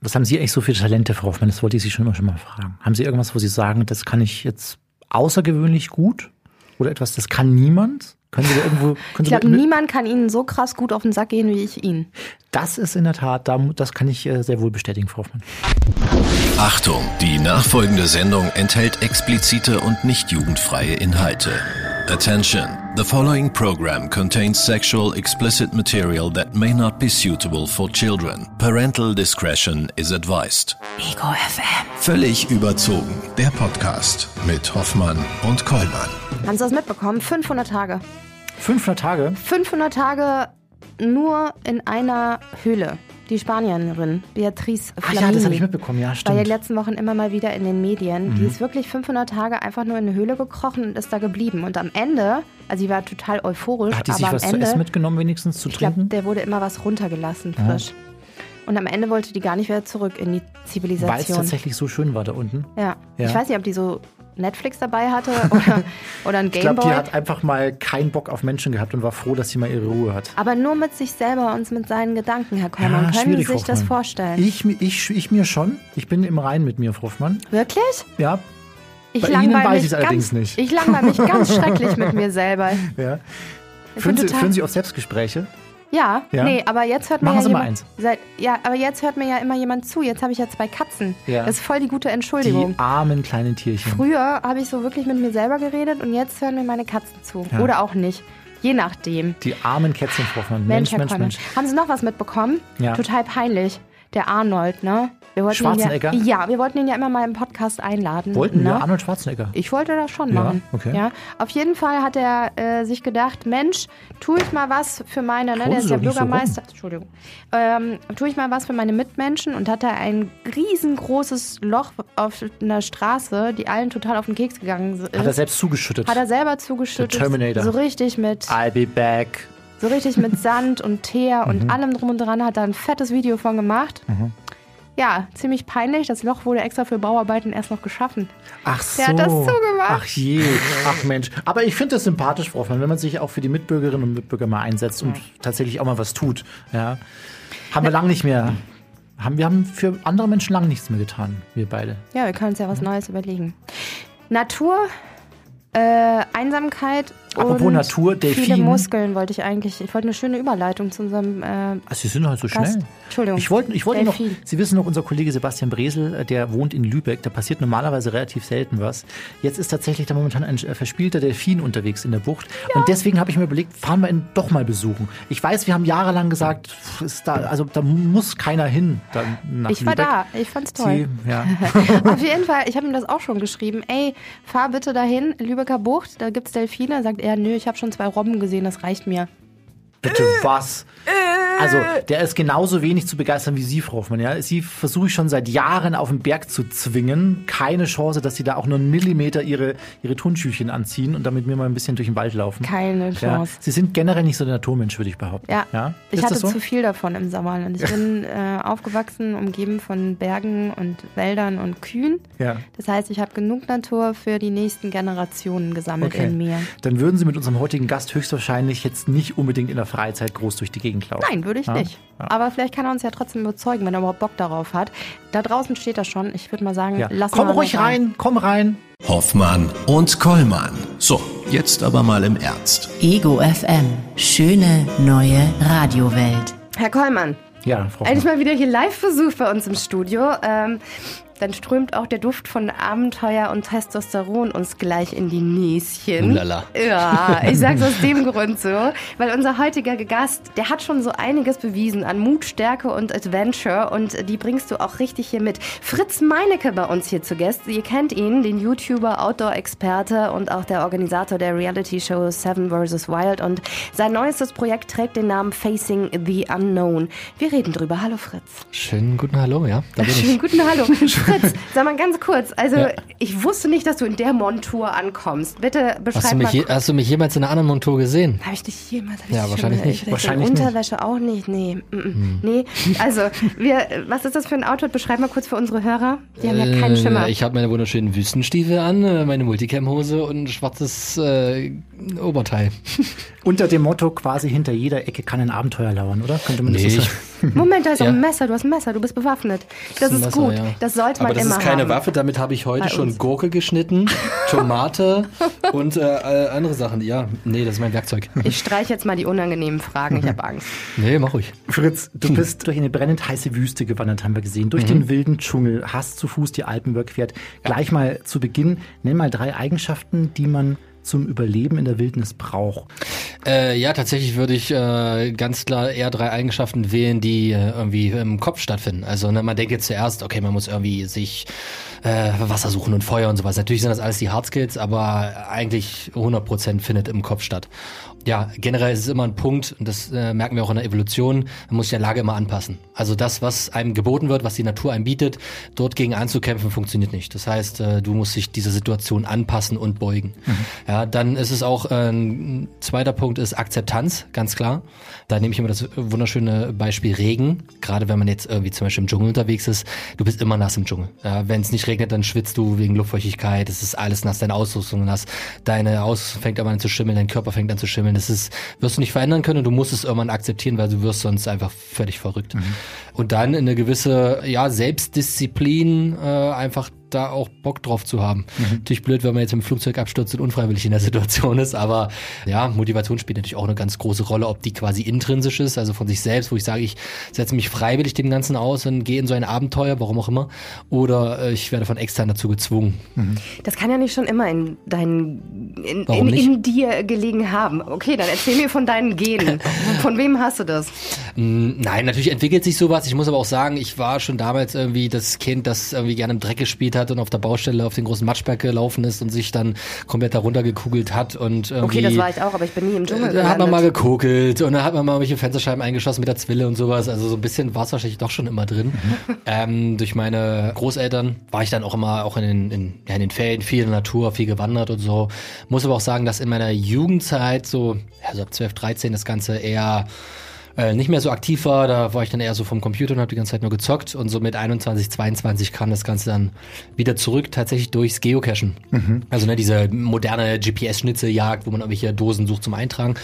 Was haben Sie eigentlich so für Talente, Frau Hoffmann? Das wollte ich Sie schon immer schon mal fragen. Haben Sie irgendwas, wo Sie sagen, das kann ich jetzt außergewöhnlich gut? Oder etwas, das kann niemand? Können Sie da irgendwo. Können Ich glaube, niemand kann Ihnen so krass gut auf den Sack gehen wie ich ihn. das ist in der Tat, da- das kann ich äh, sehr wohl bestätigen, Frau Hoffmann. Achtung, die nachfolgende Sendung enthält explizite und nicht jugendfreie Inhalte. Attention, the following program contains sexual explicit material that may not be suitable for children. Parental discretion is advised. Ego FM. Völlig überzogen, der Podcast mit Hoffmann und Kollmann. Haben Sie das mitbekommen? 500 Tage. 500 Tage? 500 Tage nur in einer Höhle. Die Spanierin Beatrice Ach Flamini. ja, das habe ich mitbekommen, ja, War ja stimmt. die letzten Wochen immer mal wieder in den Medien. Die ist wirklich 500 Tage einfach nur in eine Höhle gekrochen und ist da geblieben. Und am Ende, also sie war total euphorisch, Hat die sich aber was am zu Ende, essen mitgenommen, wenigstens zu ich glaube, trinken? der wurde immer was runtergelassen, frisch. Und am Ende wollte die gar nicht wieder zurück in die Weil es Zivilisation. tatsächlich so schön war da unten. Ja. Ja. Ich weiß nicht, ob die so Netflix dabei hatte oder, oder ein Ich glaube, Gameboy. die hat einfach mal keinen Bock auf Menschen gehabt und war froh, dass sie mal ihre Ruhe hat. Aber nur mit sich selber und mit seinen Gedanken, Herr Kollmann. Können Sie sich Frau das Hoffmann. vorstellen? Ich, ich, ich mir schon. Ich bin im Rein mit mir, Frau Hoffmann. Wirklich? Ja, Ich Bei Ihnen weiß mich ich's allerdings nicht. Ich langweile mich ganz schrecklich mit mir selber. ja. Ich Führen Sie, führen Sie auch Selbstgespräche? Ja, Ja? nee, aber jetzt hört mir Machen ja Sie mal jemand, Seit, ja, aber jetzt hört mir ja immer jemand zu. Jetzt habe ich ja zwei Katzen. Ja. Das ist voll die gute Entschuldigung. Die armen kleinen Tierchen. Früher habe ich so wirklich mit mir selber geredet und jetzt hören mir meine Katzen zu. Ja. Oder auch nicht. Je nachdem. Die armen Kätzchen, Frau. Mensch, Mensch, Mensch. Mensch. Haben Sie noch was mitbekommen? Ja. Total peinlich. Der Arnold, ne? Wir wollten Schwarzenegger? Ihn ja, ja, wir wollten ihn ja immer mal im Podcast einladen. Wollten ne? wir Arnold Schwarzenegger? Ich wollte das schon Ja, machen. okay. Ja, auf jeden Fall hat er äh, sich gedacht, Mensch, tue ich mal was für meine, ne, der ist ja nicht so. Bürgermeister, Entschuldigung, ähm, tue ich mal was für meine Mitmenschen und hat er ein riesengroßes Loch auf einer Straße, die allen total auf den Keks gegangen ist. Hat er selbst zugeschüttet. Hat er selber zugeschüttet. Der Terminator. So richtig mit, I'll be back. so richtig mit Sand und Teer Mhm. und allem drum und dran hat er ein fettes Video von gemacht. Ja, ziemlich peinlich. Das Loch wurde extra für Bauarbeiten erst noch geschaffen. Ach so. Der hat das zugemacht. Ach je. Ach Mensch. Aber ich finde das sympathisch, Frau Hoffmann, wenn man sich auch für die Mitbürgerinnen und Mitbürger mal einsetzt und tatsächlich auch mal was tut. Ja. Haben wir lange nicht mehr. Haben, wir haben für andere Menschen lange nichts mehr getan, wir beide. Ja, wir können uns ja was Neues überlegen. Natur, äh, Einsamkeit Apropos und Natur, viele Delfin. Muskeln wollte ich eigentlich. Ich wollte eine schöne Überleitung zu unserem äh, Also Sie sind halt so Gast. schnell. Entschuldigung. Ich wollte ich wollte noch. Sie wissen noch, unser Kollege Sebastian Bresel, äh, der wohnt in Lübeck, da passiert normalerweise relativ selten was. Jetzt ist tatsächlich da momentan ein äh, verspielter Delfin unterwegs in der Bucht. Und deswegen habe ich mir überlegt, fahren wir ihn doch mal besuchen. Ich weiß, wir haben jahrelang gesagt, ist da, also da muss keiner hin. Ich war Lübeck. da, ich fand's toll. Sie, ja. Auf jeden Fall, ich habe ihm das auch schon geschrieben. Ey, fahr bitte dahin, Lübecker Bucht, da gibt's Delfine. Er Sagt er, nö, ich habe schon zwei Robben gesehen, das reicht mir. Bitte was? Also, der ist genauso wenig zu begeistern wie Sie, Frau Hoffmann. Ja? Sie versuche ich schon seit Jahren auf den Berg zu zwingen. Keine Chance, dass Sie da auch nur einen Millimeter Ihre, Ihre Turnschuhchen anziehen und damit mir mal ein bisschen durch den Wald laufen. Keine Ja. Chance. Sie sind generell nicht so der Naturmensch, würde ich behaupten. Ja, ja? ich hatte so? zu viel davon im Sauerland. Ich bin äh, aufgewachsen, umgeben von Bergen und Wäldern und Kühen. Ja. Das heißt, ich habe genug Natur für die nächsten Generationen gesammelt Okay. in mir. Dann würden Sie mit unserem heutigen Gast höchstwahrscheinlich jetzt nicht unbedingt in der Freizeit groß durch die Gegend laufen. Nein, würde ich Ja? nicht. Ja. Aber vielleicht kann er uns ja trotzdem überzeugen, wenn er überhaupt Bock darauf hat. Da draußen steht er schon. Ich würde mal sagen, Ja. lass Komm mal ruhig rein, komm rein. Hoffmann und Kollmann. So, jetzt aber mal im Ernst. Ego FM. Schöne neue Radiowelt. Herr Kollmann, Ja, Frau endlich mal wieder hier Live-Besuch bei uns im Studio. Ähm, dann strömt auch der Duft von Abenteuer und Testosteron uns gleich in die Näschen. Ulala. Ja, ich sag's aus dem Grund so, weil unser heutiger Gast, der hat schon so einiges bewiesen an Mut, Stärke und Adventure und die bringst du auch richtig hier mit. Fritz Meinecke bei uns hier zu Gast. Ihr kennt ihn, den YouTuber, Outdoor-Experte und auch der Organisator der Reality-Show Seven vs. Wild und sein neuestes Projekt trägt den Namen Facing the Unknown. Wir reden drüber. Hallo Fritz. Schönen guten Hallo, ja. Da bin Schönen ich. guten Hallo. Fritz, sag mal ganz kurz, also Ja. ich wusste nicht, dass du in der Montur ankommst. Bitte beschreib Hast du, mal mich je, hast du mich jemals in einer anderen Montur gesehen? Habe ich dich jemals? Ich Ja, dich wahrscheinlich schon, nicht. Wahrscheinlich in nicht. Unterwäsche auch nicht. Nee. Mm -mm. Nee. Also, wir, was ist das für ein Outfit? Beschreib mal kurz für unsere Hörer. Die haben ja keinen Äh, Schimmer. Ich habe meine wunderschönen Wüstenstiefel an, äh, meine Multicam-Hose und ein schwarzes äh, Oberteil. Unter dem Motto quasi hinter jeder Ecke kann ein Abenteuer lauern, oder? Könnte man Nee, das so sagen? Moment, da ist Ja. auch ein Messer, du hast ein Messer, du bist bewaffnet. Das ein ist Messer, gut, ja. das sollte man Aber das immer ist keine haben. Waffe, damit habe ich heute schon. Gurke geschnitten, Tomate und äh, andere Sachen. Ja, nee, das ist mein Werkzeug. Ich streiche jetzt mal die unangenehmen Fragen, ich habe Angst. Nee, mach ruhig. Fritz, du bist durch eine brennend heiße Wüste gewandert, haben wir gesehen. Durch den wilden Dschungel, hast zu Fuß die Alpen überquert. Gleich mal zu Beginn, nenn mal drei Eigenschaften, die man zum Überleben in der Wildnis braucht. Äh, ja, tatsächlich würde ich äh, ganz klar eher drei Eigenschaften wählen, die äh, irgendwie im Kopf stattfinden. Also ne, man denkt jetzt zuerst, okay, man muss irgendwie sich äh, Wasser suchen und Feuer und sowas. Natürlich sind das alles die Hard Skills, aber eigentlich 100% findet im Kopf statt. Ja, generell ist es immer ein Punkt, und das äh, merken wir auch in der Evolution, man muss sich der Lage immer anpassen. Also das, was einem geboten wird, was die Natur einem bietet, dort gegen anzukämpfen, funktioniert nicht. Das heißt, äh, du musst dich dieser Situation anpassen und beugen. Ja, dann ist es auch äh, ein zweiter Punkt ist Akzeptanz, ganz klar. Da nehme ich immer das wunderschöne Beispiel Regen. Gerade wenn man jetzt irgendwie zum Beispiel im Dschungel unterwegs ist, du bist immer nass im Dschungel. Ja, wenn es nicht regnet, dann schwitzt du wegen Luftfeuchtigkeit. Es ist alles nass, deine Ausrüstung nass, deine Ausrüstung fängt aber an zu schimmeln, dein Körper fängt an zu schimmeln. Das ist, wirst du nicht verändern können und du musst es irgendwann akzeptieren, weil du wirst sonst einfach völlig verrückt. Und dann eine gewisse ja, Selbstdisziplin, äh, einfach da auch Bock drauf zu haben. Natürlich blöd, wenn man jetzt im Flugzeug abstürzt und unfreiwillig in der Situation ist, aber ja, Motivation spielt natürlich auch eine ganz große Rolle, ob die quasi intrinsisch ist, also von sich selbst, wo ich sage, ich setze mich freiwillig dem Ganzen aus und gehe in so ein Abenteuer, warum auch immer, oder äh, ich werde von extern dazu gezwungen. Das kann ja nicht schon immer in, deinen, in, in, in dir gelegen haben. Okay, dann erzähl mir von deinen Genen. Von wem hast du das? Mm, Nein, natürlich entwickelt sich sowas. Ich muss aber auch sagen, ich war schon damals irgendwie das Kind, das irgendwie gerne im Dreck gespielt hat und auf der Baustelle auf den großen Matschberg gelaufen ist und sich dann komplett darunter gekugelt hat und irgendwie Okay, das war ich auch, aber ich bin nie im Dschungel Da hat man mal gekokelt und da hat man mal welche Fensterscheiben eingeschossen mit der Zwille und sowas. Also so ein bisschen war es wahrscheinlich doch schon immer drin. Ähm, durch meine Großeltern war ich dann auch immer auch in den, in, ja, in den Ferien viel in der Natur, viel gewandert und so. Muss aber auch sagen, dass in meiner Jugendzeit so, ja, so ab 12, 13 das Ganze eher äh, nicht mehr so aktiv war, da war ich dann eher so vom Computer und habe die ganze Zeit nur gezockt und so mit 21, 22 kam das Ganze dann wieder zurück, tatsächlich durchs Geocachen. Also ne, diese moderne GPS-Schnitzeljagd, wo man irgendwelche Dosen sucht zum Eintragen.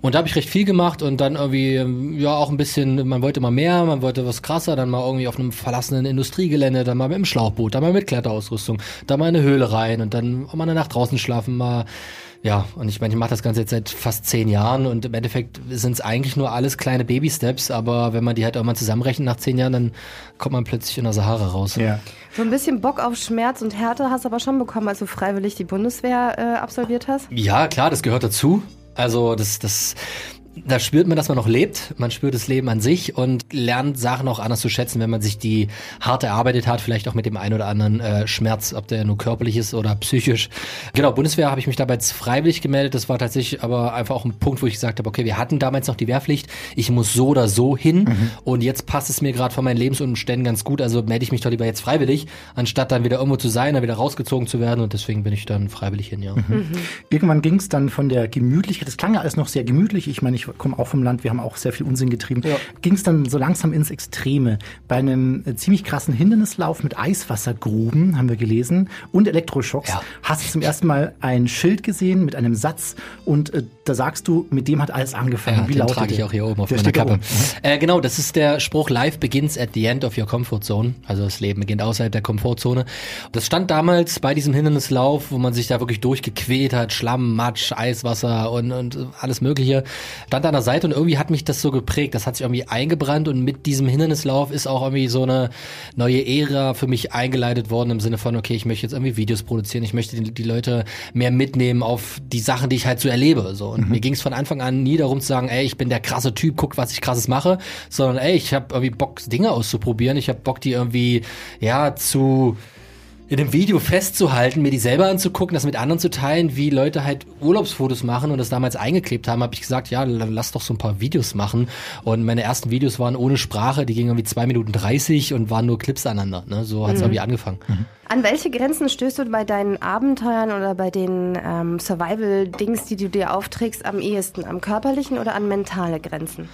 Und da habe ich recht viel gemacht und dann irgendwie, ähm, ja auch ein bisschen, man wollte mal mehr, man wollte was krasser, dann mal irgendwie auf einem verlassenen Industriegelände, dann mal mit dem Schlauchboot, dann mal mit Kletterausrüstung, dann mal in eine Höhle rein und dann auch mal eine Nacht draußen schlafen, mal ja, und ich meine, ich mache das Ganze jetzt seit fast zehn Jahren und im Endeffekt sind es eigentlich nur alles kleine Baby-Steps, aber wenn man die halt auch mal zusammenrechnet nach zehn Jahren, dann kommt man plötzlich in der Sahara raus. Ja. So ein bisschen Bock auf Schmerz und Härte hast du aber schon bekommen, als du freiwillig die Bundeswehr äh, absolviert hast. Ja, klar, das gehört dazu. Also das, das, da spürt man, dass man noch lebt. Man spürt das Leben an sich und lernt Sachen auch anders zu schätzen, wenn man sich die hart erarbeitet hat, vielleicht auch mit dem einen oder anderen äh, Schmerz, ob der nur körperlich ist oder psychisch. Genau, Bundeswehr habe ich mich dabei freiwillig gemeldet. Das war tatsächlich aber einfach auch ein Punkt, wo ich gesagt habe, okay, wir hatten damals noch die Wehrpflicht. Ich muss so oder so hin und jetzt passt es mir gerade von meinen Lebensumständen ganz gut. Also melde ich mich doch lieber jetzt freiwillig, anstatt dann wieder irgendwo zu sein, dann wieder rausgezogen zu werden und deswegen bin ich dann freiwillig hin, ja. Irgendwann ging es dann von der Gemütlichkeit, das klang ja alles noch sehr gemütlich, ich meine, ich komme auch vom Land, wir haben auch sehr viel Unsinn getrieben, Ja. ging es dann so langsam ins Extreme. Bei einem äh, ziemlich krassen Hindernislauf mit Eiswassergruben, haben wir gelesen, und Elektroschocks, Ja. hast du zum ersten Mal ein Schild gesehen mit einem Satz und äh, da sagst du, mit dem hat alles angefangen. Ja, Wie den lautet trage ich auch hier oben auf Der meiner Kappe. oben. Äh, genau, das ist der Spruch, Life begins at the end of your comfort zone. Also das Leben beginnt außerhalb der Komfortzone. Das stand damals bei diesem Hindernislauf, wo man sich da wirklich durchgequält hat, Schlamm, Matsch, Eiswasser und, und alles mögliche. Stand an der Seite und irgendwie hat mich das so geprägt. Das hat sich irgendwie eingebrannt und mit diesem Hindernislauf ist auch irgendwie so eine neue Ära für mich eingeleitet worden im Sinne von, okay, ich möchte jetzt irgendwie Videos produzieren, ich möchte die, die Leute mehr mitnehmen auf die Sachen, die ich halt so erlebe. So. Und mir ging es von Anfang an nie darum zu sagen, ey, ich bin der krasse Typ, guck, was ich krasses mache, sondern ey, ich habe irgendwie Bock, Dinge auszuprobieren, ich habe Bock, die irgendwie, ja, zu in dem Video festzuhalten, mir die selber anzugucken, das mit anderen zu teilen, wie Leute halt Urlaubsfotos machen und das damals eingeklebt haben, habe ich gesagt, ja, lass doch so ein paar Videos machen. Und meine ersten Videos waren ohne Sprache, die gingen irgendwie zwei Minuten 30 und waren nur Clips aneinander. Ne? So hat's irgendwie angefangen. An welche Grenzen stößt du bei deinen Abenteuern oder bei den ähm, Survival-Dings, die du dir aufträgst, am ehesten? Am körperlichen oder an mentale Grenzen?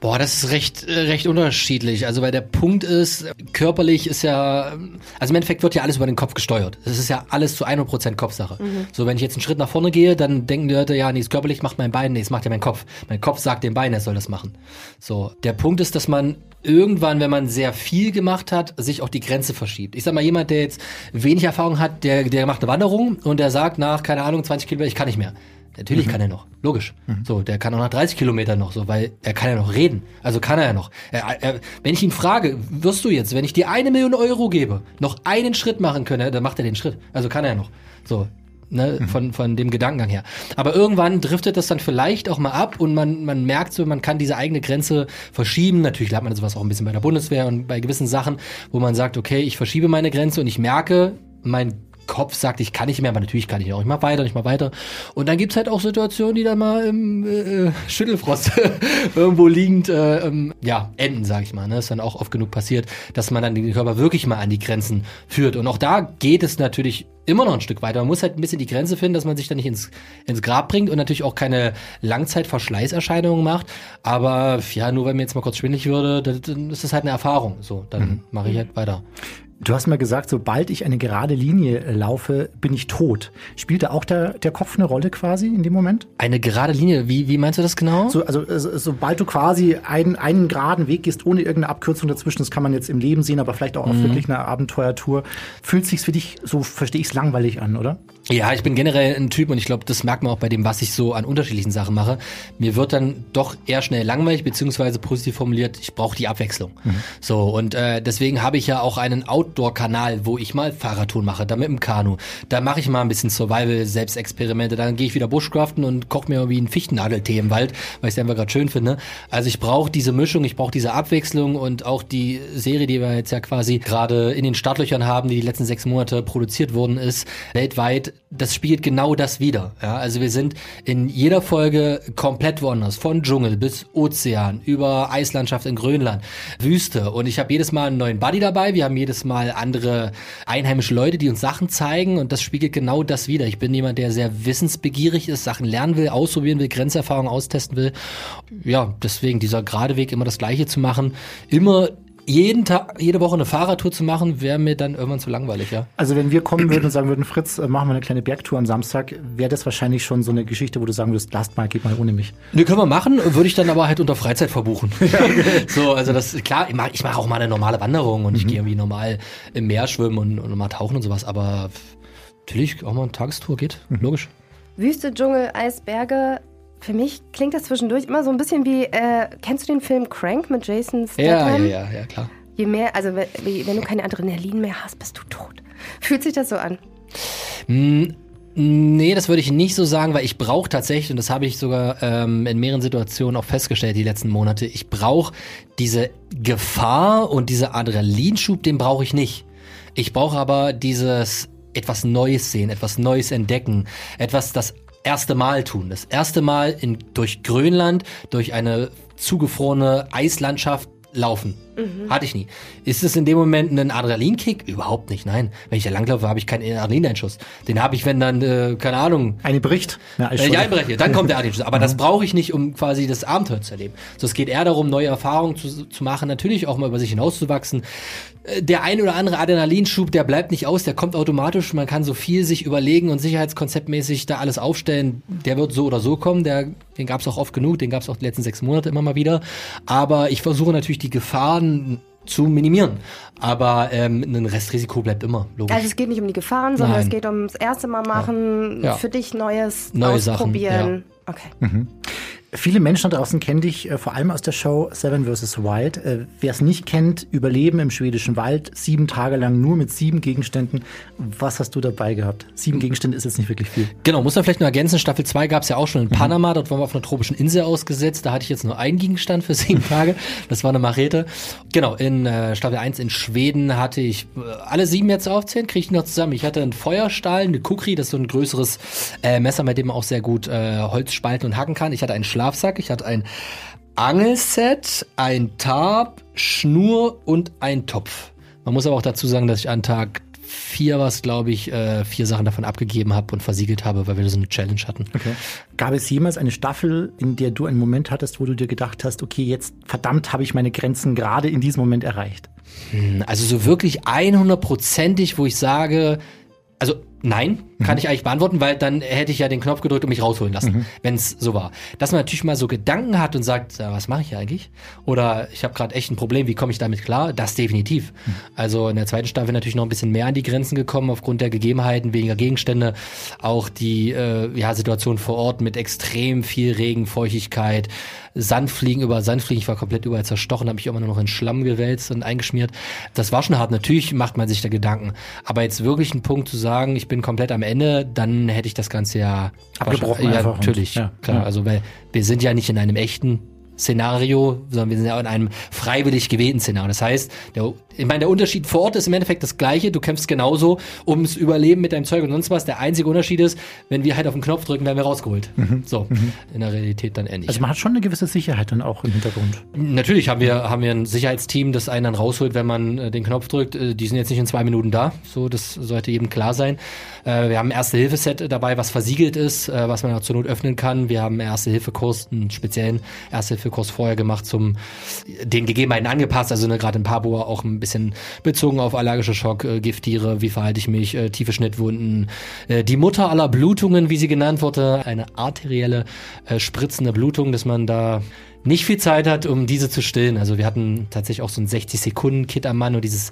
Boah, das ist recht, äh, recht unterschiedlich. Also weil der Punkt ist, körperlich ist ja, also im Endeffekt wird ja alles über den Kopf gesteuert. Es ist ja alles zu 100% Kopfsache. So, wenn ich jetzt einen Schritt nach vorne gehe, dann denken die Leute, ja, nee, es körperlich macht mein Bein, nee, es macht ja mein Kopf. Mein Kopf sagt dem Bein, er soll das machen. So, der Punkt ist, dass man irgendwann, wenn man sehr viel gemacht hat, sich auch die Grenze verschiebt. Ich sag mal, jemand, der jetzt wenig Erfahrung hat, der, der macht eine Wanderung und der sagt nach, keine Ahnung, 20 Kilometer, ich kann nicht mehr. Natürlich mhm. kann er noch, logisch. Mhm. So, der kann auch nach 30 Kilometern noch, so, weil er kann ja noch reden. Also kann er ja noch. Er, er, wenn ich ihn frage, wirst du jetzt, wenn ich dir eine Million Euro gebe, noch einen Schritt machen können, dann macht er den Schritt. Also kann er ja noch. So, ne, mhm. von, von dem Gedankengang her. Aber irgendwann driftet das dann vielleicht auch mal ab und man, man merkt so, man kann diese eigene Grenze verschieben. Natürlich lernt man sowas auch ein bisschen bei der Bundeswehr und bei gewissen Sachen, wo man sagt, okay, ich verschiebe meine Grenze und ich merke, mein Kopf sagt, ich kann nicht mehr, aber natürlich kann ich auch. Ich mach weiter, ich mach weiter. Und dann gibt's halt auch Situationen, die dann mal im äh, Schüttelfrost irgendwo liegend äh, ähm, ja, enden, sag ich mal. Ne? Ist dann auch oft genug passiert, dass man dann den Körper wirklich mal an die Grenzen führt. Und auch da geht es natürlich immer noch ein Stück weiter. Man muss halt ein bisschen die Grenze finden, dass man sich da nicht ins, ins Grab bringt und natürlich auch keine Langzeitverschleißerscheinungen macht. Aber ja, nur weil mir jetzt mal kurz schwindlig würde, dann ist das halt eine Erfahrung. So, dann mhm. mache ich halt weiter. Du hast mal gesagt, sobald ich eine gerade Linie äh, laufe, bin ich tot. Spielt da auch der, der Kopf eine Rolle quasi in dem Moment? Eine gerade Linie, wie, wie meinst du das genau? So, also, so, sobald du quasi einen, einen geraden Weg gehst, ohne irgendeine Abkürzung dazwischen, das kann man jetzt im Leben sehen, aber vielleicht auch auf mhm. wirklich einer Abenteuertour, fühlt sich's für dich, so verstehe ich es, langweilig an, oder? Ja, ich bin generell ein Typ und ich glaube, das merkt man auch bei dem, was ich so an unterschiedlichen Sachen mache. Mir wird dann doch eher schnell langweilig, beziehungsweise positiv formuliert, ich brauche die Abwechslung. Mhm. So, und äh, deswegen habe ich ja auch einen Outdoor-Kanal, wo ich mal Fahrradtouren mache, da mit dem Kanu. Da mache ich mal ein bisschen Survival-Selbstexperimente, dann gehe ich wieder Bushcraften und koche mir irgendwie einen Fichtennadeltee im Wald, weil ich es einfach gerade schön finde. Also ich brauche diese Mischung, ich brauche diese Abwechslung und auch die Serie, die wir jetzt ja quasi gerade in den Startlöchern haben, die die letzten sechs Monate produziert worden ist, weltweit das spiegelt genau das wieder. Ja, also wir sind in jeder Folge komplett woanders, von Dschungel bis Ozean, über Eislandschaft in Grönland, Wüste. Und ich habe jedes Mal einen neuen Buddy dabei. Wir haben jedes Mal andere einheimische Leute, die uns Sachen zeigen. Und das spiegelt genau das wieder. Ich bin jemand, der sehr wissensbegierig ist, Sachen lernen will, ausprobieren will, Grenzerfahrungen austesten will. Ja, deswegen dieser gerade Weg, immer das Gleiche zu machen, immer jeden Tag, jede Woche eine Fahrradtour zu machen, wäre mir dann irgendwann zu langweilig, ja. Also wenn wir kommen würden und sagen würden, Fritz, äh, machen wir eine kleine Bergtour am Samstag, wäre das wahrscheinlich schon so eine Geschichte, wo du sagen würdest, lasst mal, geht mal ohne mich. Ne, können wir machen, würde ich dann aber halt unter Freizeit verbuchen. Ja, okay. So, also das, klar, ich mache ich mach auch mal eine normale Wanderung und mhm. ich gehe irgendwie normal im Meer schwimmen und, und mal tauchen und sowas, aber natürlich auch mal eine Tagestour geht, mhm. logisch. Wüste, Dschungel, Eisberge, für mich klingt das zwischendurch immer so ein bisschen wie, äh, kennst du den Film Crank mit Jason Statham? Ja, ja, ja, ja, klar. Je mehr, also wenn du keine Adrenalin mehr hast, bist du tot. Fühlt sich das so an? Mm. Nee, das würde ich nicht so sagen, weil ich brauche tatsächlich, und das habe ich sogar ähm, in mehreren Situationen auch festgestellt die letzten Monate, ich brauche diese Gefahr und dieser Adrenalinschub, den brauche ich nicht. Ich brauche aber dieses etwas Neues sehen, etwas Neues entdecken, etwas, das erste Mal tun. Das erste Mal in, durch Grönland, durch eine zugefrorene Eislandschaft laufen. Mhm. Hatte ich nie. Ist es in dem Moment ein Adrenalinkick? Überhaupt nicht, nein. Wenn ich da langlaufe, habe ich keinen Adrenalineinschuss. Den habe ich, wenn dann, äh, keine Ahnung. Eine bricht. Ja, wenn ich einbreche, dann kommt der Adrenalinschuss. Aber mhm. das brauche ich nicht, um quasi das Abenteuer zu erleben. So, es geht eher darum, neue Erfahrungen zu, zu machen, natürlich auch mal über sich hinauszuwachsen. Äh, der ein oder andere Adrenalinschub, der bleibt nicht aus, der kommt automatisch. Man kann so viel sich überlegen und sicherheitskonzeptmäßig da alles aufstellen. Der wird so oder so kommen. Der, den gab es auch oft genug. Den gab es auch die letzten sechs Monate immer mal wieder. Aber ich versuche natürlich die Gefahren zu minimieren. Aber ähm, ein Restrisiko bleibt immer, logisch. Also es geht nicht um die Gefahren, sondern Nein. es geht ums erste Mal machen, ja. für dich Neues Neue ausprobieren. Sachen, ja. Okay. Mhm. Viele Menschen da draußen kennen dich äh, vor allem aus der Show Seven vs. Wild. Äh, Wer es nicht kennt, Überleben im schwedischen Wald, sieben Tage lang nur mit sieben Gegenständen. Was hast du dabei gehabt? Sieben Gegenstände ist jetzt nicht wirklich viel. Genau, muss man vielleicht nur ergänzen. Staffel 2 gab es ja auch schon in mhm. Panama. Dort waren wir auf einer tropischen Insel ausgesetzt. Da hatte ich jetzt nur einen Gegenstand für sieben Tage. Das war eine Machete. Genau, in äh, Staffel 1 in Schweden hatte ich äh, alle sieben jetzt aufzählen, kriege ich noch zusammen. Ich hatte einen Feuerstahl, eine Kukri, das ist so ein größeres äh, Messer, mit dem man auch sehr gut äh, Holz spalten und hacken kann. Ich hatte einen Schlafsack, ich hatte ein Angelset, ein Tarp, Schnur und ein Topf. Man muss aber auch dazu sagen, dass ich an Tag vier was, glaube ich, äh, vier Sachen davon abgegeben habe und versiegelt habe, weil wir so eine Challenge hatten. Okay. Gab es jemals eine Staffel, in der du einen Moment hattest, wo du dir gedacht hast, okay, jetzt verdammt habe ich meine Grenzen gerade in diesem Moment erreicht? Hm, also so wirklich 100%ig, wo ich sage, also nein, kann ich eigentlich beantworten, weil dann hätte ich ja den Knopf gedrückt und mich rausholen lassen, wenn es so war. Dass man natürlich mal so Gedanken hat und sagt, ja, was mache ich eigentlich? Oder ich habe gerade echt ein Problem, wie komme ich damit klar? Das definitiv. Also in der zweiten Staffel natürlich noch ein bisschen mehr an die Grenzen gekommen aufgrund der Gegebenheiten, weniger Gegenstände, auch die äh, ja, Situation vor Ort mit extrem viel Regen, Feuchtigkeit, Sandfliegen über Sandfliegen. Ich war komplett überall zerstochen, habe mich immer nur noch in Schlamm gewälzt und eingeschmiert. Das war schon hart. Natürlich macht man sich da Gedanken. Aber jetzt wirklich einen Punkt zu sagen, ich bin komplett am Ende, dann hätte ich das Ganze ja Abgebrochen Ja, natürlich. ja, klar. ja. Also, weil wir sind ja nicht in einem echten Szenario, sondern wir sind ja in einem freiwillig gewählten Szenario. Das heißt, der, ich meine, der Unterschied vor Ort ist im Endeffekt das gleiche. Du kämpfst genauso ums Überleben mit deinem Zeug und sonst was. Der einzige Unterschied ist, wenn wir halt auf den Knopf drücken, werden wir rausgeholt. So. In der Realität dann ähnlich. Also man hat schon eine gewisse Sicherheit dann auch im Hintergrund. Natürlich haben wir, haben wir ein Sicherheitsteam, das einen dann rausholt, wenn man äh, den Knopf drückt. Äh, die sind jetzt nicht in zwei Minuten da. So, das sollte jedem klar sein. Äh, wir haben ein Erste-Hilfe-Set dabei, was versiegelt ist, äh, was man auch zur Not öffnen kann. Wir haben einen Erste-Hilfe-Kurs, einen speziellen Erste-Hilfe-Kurs vorher gemacht, zum den Gegebenheiten angepasst. Also ne, gerade in Papua auch ein bisschen bezogen auf allergische Schock, äh, Gifttiere, wie verhalte ich mich, äh, tiefe Schnittwunden. Äh, die Mutter aller Blutungen, wie sie genannt wurde, eine arterielle äh, spritzende Blutung, dass man da nicht viel Zeit hat, um diese zu stillen. Also wir hatten tatsächlich auch so ein 60-Sekunden-Kit am Mann und dieses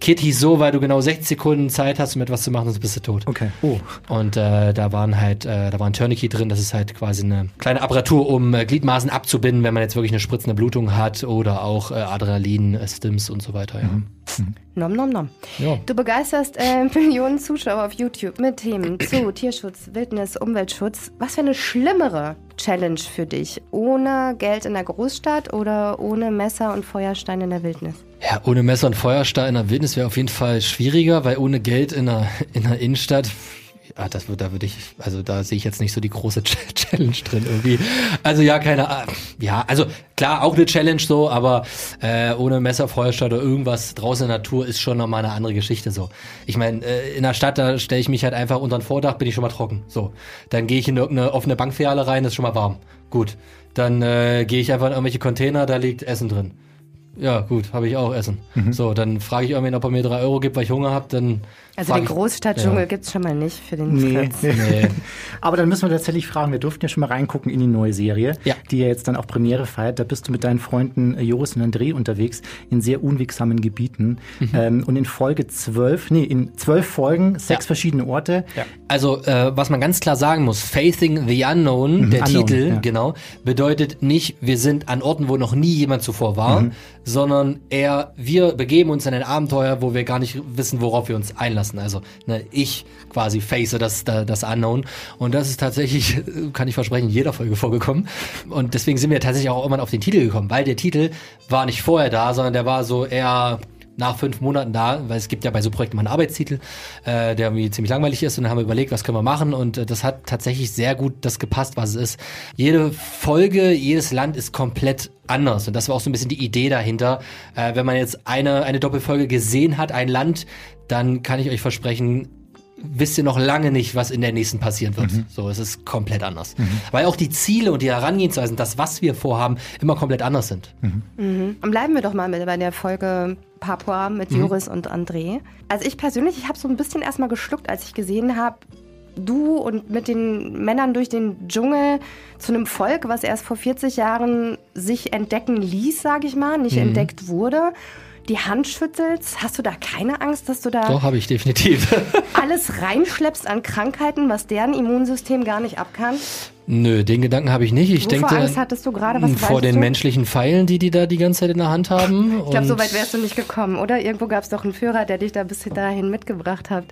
Kit hieß so, weil du genau 60 Sekunden Zeit hast, um etwas zu machen, sonst bist du tot. Okay. Oh. Und äh, da waren halt, äh, da war ein Tourniquet drin, das ist halt quasi eine kleine Apparatur, um äh, Gliedmaßen abzubinden, wenn man jetzt wirklich eine spritzende Blutung hat oder auch äh, Adrenalin, Stims und so weiter. Ja. Nom nom nom. Ja. Du begeisterst äh, Millionen Zuschauer auf YouTube mit Themen zu Tierschutz, Wildnis, Umweltschutz. Was für eine schlimmere Challenge für dich? Ohne Geld in der Großstadt oder ohne Messer und Feuerstein in der Wildnis? Ja, ohne Messer und Feuerstein in der Wildnis wäre auf jeden Fall schwieriger, weil ohne Geld in der, in der Innenstadt, ja, das wird, da würde ich, also da sehe ich jetzt nicht so die große Ch- Challenge drin irgendwie. Also ja, keine Ahnung. Ja, also klar, auch eine Challenge so, aber äh, ohne Messer, Feuerstein oder irgendwas draußen in der Natur ist schon nochmal eine andere Geschichte so. Ich meine, äh, in der Stadt, da stelle ich mich halt einfach unter ein Vordach, bin ich schon mal trocken. So. Dann gehe ich in irgendeine offene Bankfiliale rein, ist schon mal warm. Gut. Dann äh, gehe ich einfach in irgendwelche Container, da liegt Essen drin. Ja, gut, habe ich auch Essen. So, dann frage ich irgendwen, ob er mir drei Euro gibt, weil ich Hunger habe, dann. Also frag den Großstadtdschungel Ja. gibt's schon mal nicht für den Nee. Fritz. Nee. Aber dann müssen wir tatsächlich fragen, wir durften ja schon mal reingucken in die neue Serie, Ja. die ja jetzt dann auch Premiere feiert. Da bist du mit deinen Freunden äh, Joris und André unterwegs in sehr unwegsamen Gebieten. Mhm. Ähm, und in Folge zwölf, nee, in zwölf Folgen, sechs Ja. verschiedene Orte. Also, äh, was man ganz klar sagen muss, Facing the Unknown, der Unknown, Titel, ja. genau, bedeutet nicht, wir sind an Orten, wo noch nie jemand zuvor war, Mhm. sondern eher, wir begeben uns in ein Abenteuer, wo wir gar nicht wissen, worauf wir uns einlassen. Also, ne, ich quasi face das, da- das Unknown. Und das ist tatsächlich, kann ich versprechen, in jeder Folge vorgekommen. Und deswegen sind wir tatsächlich auch irgendwann auf den Titel gekommen, weil der Titel war nicht vorher da, sondern der war so eher nach fünf Monaten da, weil es gibt ja bei so Projekten mal einen Arbeitstitel, äh, der irgendwie ziemlich langweilig ist und dann haben wir überlegt, was können wir machen und äh, das hat tatsächlich sehr gut das gepasst, was es ist. Jede Folge, jedes Land ist komplett anders und das war auch so ein bisschen die Idee dahinter. Äh, wenn man jetzt eine, eine Doppelfolge gesehen hat, ein Land, dann kann ich euch versprechen, wisst ihr noch lange nicht, was in der nächsten passieren wird. So, es ist komplett anders. Weil auch die Ziele und die Herangehensweisen, das, was wir vorhaben, immer komplett anders sind. Und bleiben wir doch mal mit bei der Folge Papua mit Joris und André. Also ich persönlich, ich habe so ein bisschen erstmal geschluckt, als ich gesehen habe, du und mit den Männern durch den Dschungel zu einem Volk, was erst vor 40 Jahren sich entdecken ließ, sage ich mal, nicht entdeckt wurde. Die Hand schüttelst, hast du da keine Angst, dass du da Doch, habe ich definitiv. alles reinschleppst an Krankheiten, was deren Immunsystem gar nicht abkann? Nö, den Gedanken habe ich nicht. Ich Wovor denke Angst hattest du gerade? Was vor den du? menschlichen Pfeilen, die die da die ganze Zeit in der Hand haben. Ich glaube, so weit wärst du nicht gekommen, oder? Irgendwo gab es doch einen Führer, der dich da bis dahin mitgebracht hat.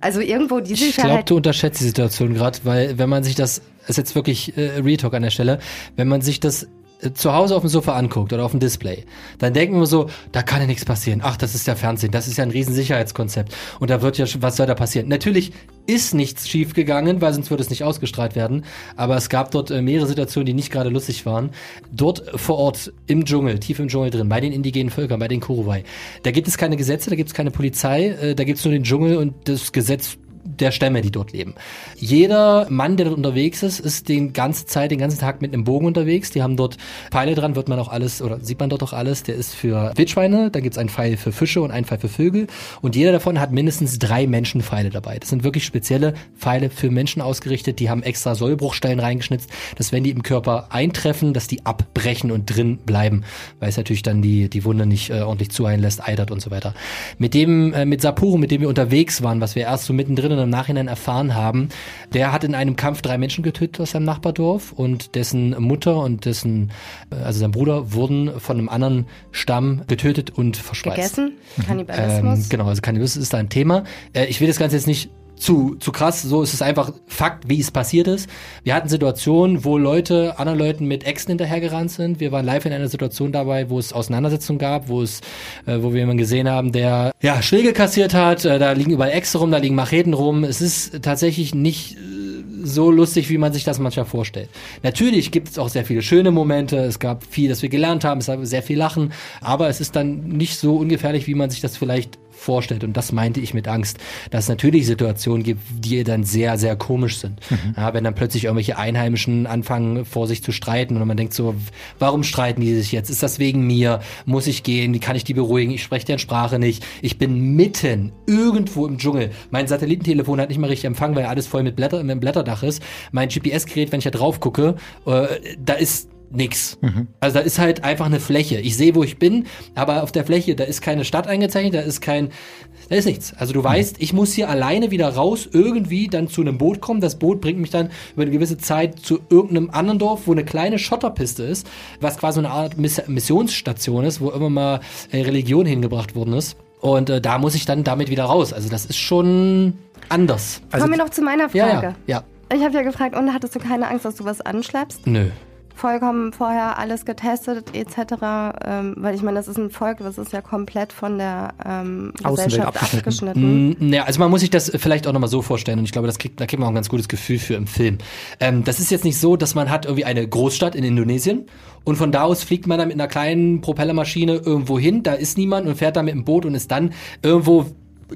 Also irgendwo die Ich glaube, du unterschätzt die Situation gerade, weil wenn man sich das, ist jetzt wirklich äh, Real Talk an der Stelle, wenn man sich das zu Hause auf dem Sofa anguckt oder auf dem Display, dann denken wir so, da kann ja nichts passieren. Ach, das ist ja Fernsehen, das ist ja ein Riesensicherheitskonzept. Und da wird ja, was soll da passieren? Natürlich ist nichts schiefgegangen, weil sonst würde es nicht ausgestrahlt werden. Aber es gab dort äh, mehrere Situationen, die nicht gerade lustig waren. Dort vor Ort im Dschungel, tief im Dschungel drin, bei den indigenen Völkern, bei den Kuruwai, da gibt es keine Gesetze, da gibt es keine Polizei, äh, da gibt es nur den Dschungel und das Gesetz der Stämme, die dort leben. Jeder Mann, der dort unterwegs ist, ist den ganze Zeit, den ganzen Tag mit einem Bogen unterwegs. Die haben dort Pfeile dran, wird man auch alles, oder sieht man dort auch alles. Der ist für Wildschweine, dann gibt's einen Pfeil für Fische und einen Pfeil für Vögel. Und jeder davon hat mindestens drei Menschenpfeile dabei. Das sind wirklich spezielle Pfeile für Menschen ausgerichtet. Die haben extra Sollbruchstellen reingeschnitzt, dass wenn die im Körper eintreffen, dass die abbrechen und drin bleiben, weil es natürlich dann die, die Wunde nicht äh, ordentlich zu einlässt, eitert und so weiter. Mit dem, äh, mit Sapuru, mit dem wir unterwegs waren, was wir erst so mittendrin und im Nachhinein erfahren haben, der hat in einem Kampf drei Menschen getötet aus seinem Nachbardorf und dessen Mutter und dessen, äh, also sein Bruder, wurden von einem anderen Stamm getötet und verschweißt. Gegessen? Kannibalismus? Ähm, genau, also Kannibalismus ist da ein Thema. Äh, ich will das Ganze jetzt nicht zu, zu krass, so ist es einfach Fakt, wie es passiert ist. Wir hatten Situationen, wo Leute anderen Leuten mit Äxten hinterhergerannt sind. Wir waren live in einer Situation dabei, wo es Auseinandersetzungen gab, wo es, äh, wo wir jemanden gesehen haben, der ja Schläge kassiert hat, äh, da liegen überall Äxte rum, da liegen Macheten rum. Es ist tatsächlich nicht äh, so lustig, wie man sich das manchmal vorstellt. Natürlich gibt es auch sehr viele schöne Momente, es gab viel, das wir gelernt haben, es gab sehr viel Lachen, aber es ist dann nicht so ungefährlich, wie man sich das vielleicht vorstellt. Und das meinte ich mit Angst, dass es natürlich Situationen gibt, die dann sehr, sehr komisch sind. Mhm. Ja, wenn dann plötzlich irgendwelche Einheimischen anfangen, vor sich zu streiten und man denkt so, warum streiten die sich jetzt? Ist das wegen mir? Muss ich gehen? Wie kann ich die beruhigen? Ich spreche deren Sprache nicht. Ich bin mitten irgendwo im Dschungel. Mein Satellitentelefon hat nicht mal richtig Empfang, weil alles voll mit Blätter, mit Blätterdach ist. Mein GPS-Gerät, wenn ich da drauf gucke, äh, da ist nix. Mhm. Also da ist halt einfach eine Fläche. Ich sehe, wo ich bin, aber auf der Fläche, da ist keine Stadt eingezeichnet, da ist kein, da ist nichts. Also du weißt, ich muss hier alleine wieder raus, irgendwie dann zu einem Boot kommen. Das Boot bringt mich dann über eine gewisse Zeit zu irgendeinem anderen Dorf, wo eine kleine Schotterpiste ist, was quasi eine Art Miss Missionsstation ist, wo immer mal äh, Religion hingebracht worden ist. Und äh, da muss ich dann damit wieder raus. Also das ist schon anders. Also, Kommen wir noch zu meiner Frage. Ja, ja. ja. Ich habe ja gefragt, und hattest du keine Angst, dass du was anschleppst? Nö vollkommen vorher alles getestet etc. Ähm, weil ich meine, das ist ein Volk, das ist ja komplett von der ähm, Gesellschaft abgeschnitten. abgeschnitten. Mm, ja, also man muss sich das vielleicht auch nochmal so vorstellen und ich glaube, das kriegt, da kriegt man auch ein ganz gutes Gefühl für im Film. Ähm, das ist jetzt nicht so, dass man hat irgendwie eine Großstadt in Indonesien und von da aus fliegt man dann mit einer kleinen Propellermaschine irgendwo hin, da ist niemand und fährt da mit dem Boot und ist dann irgendwo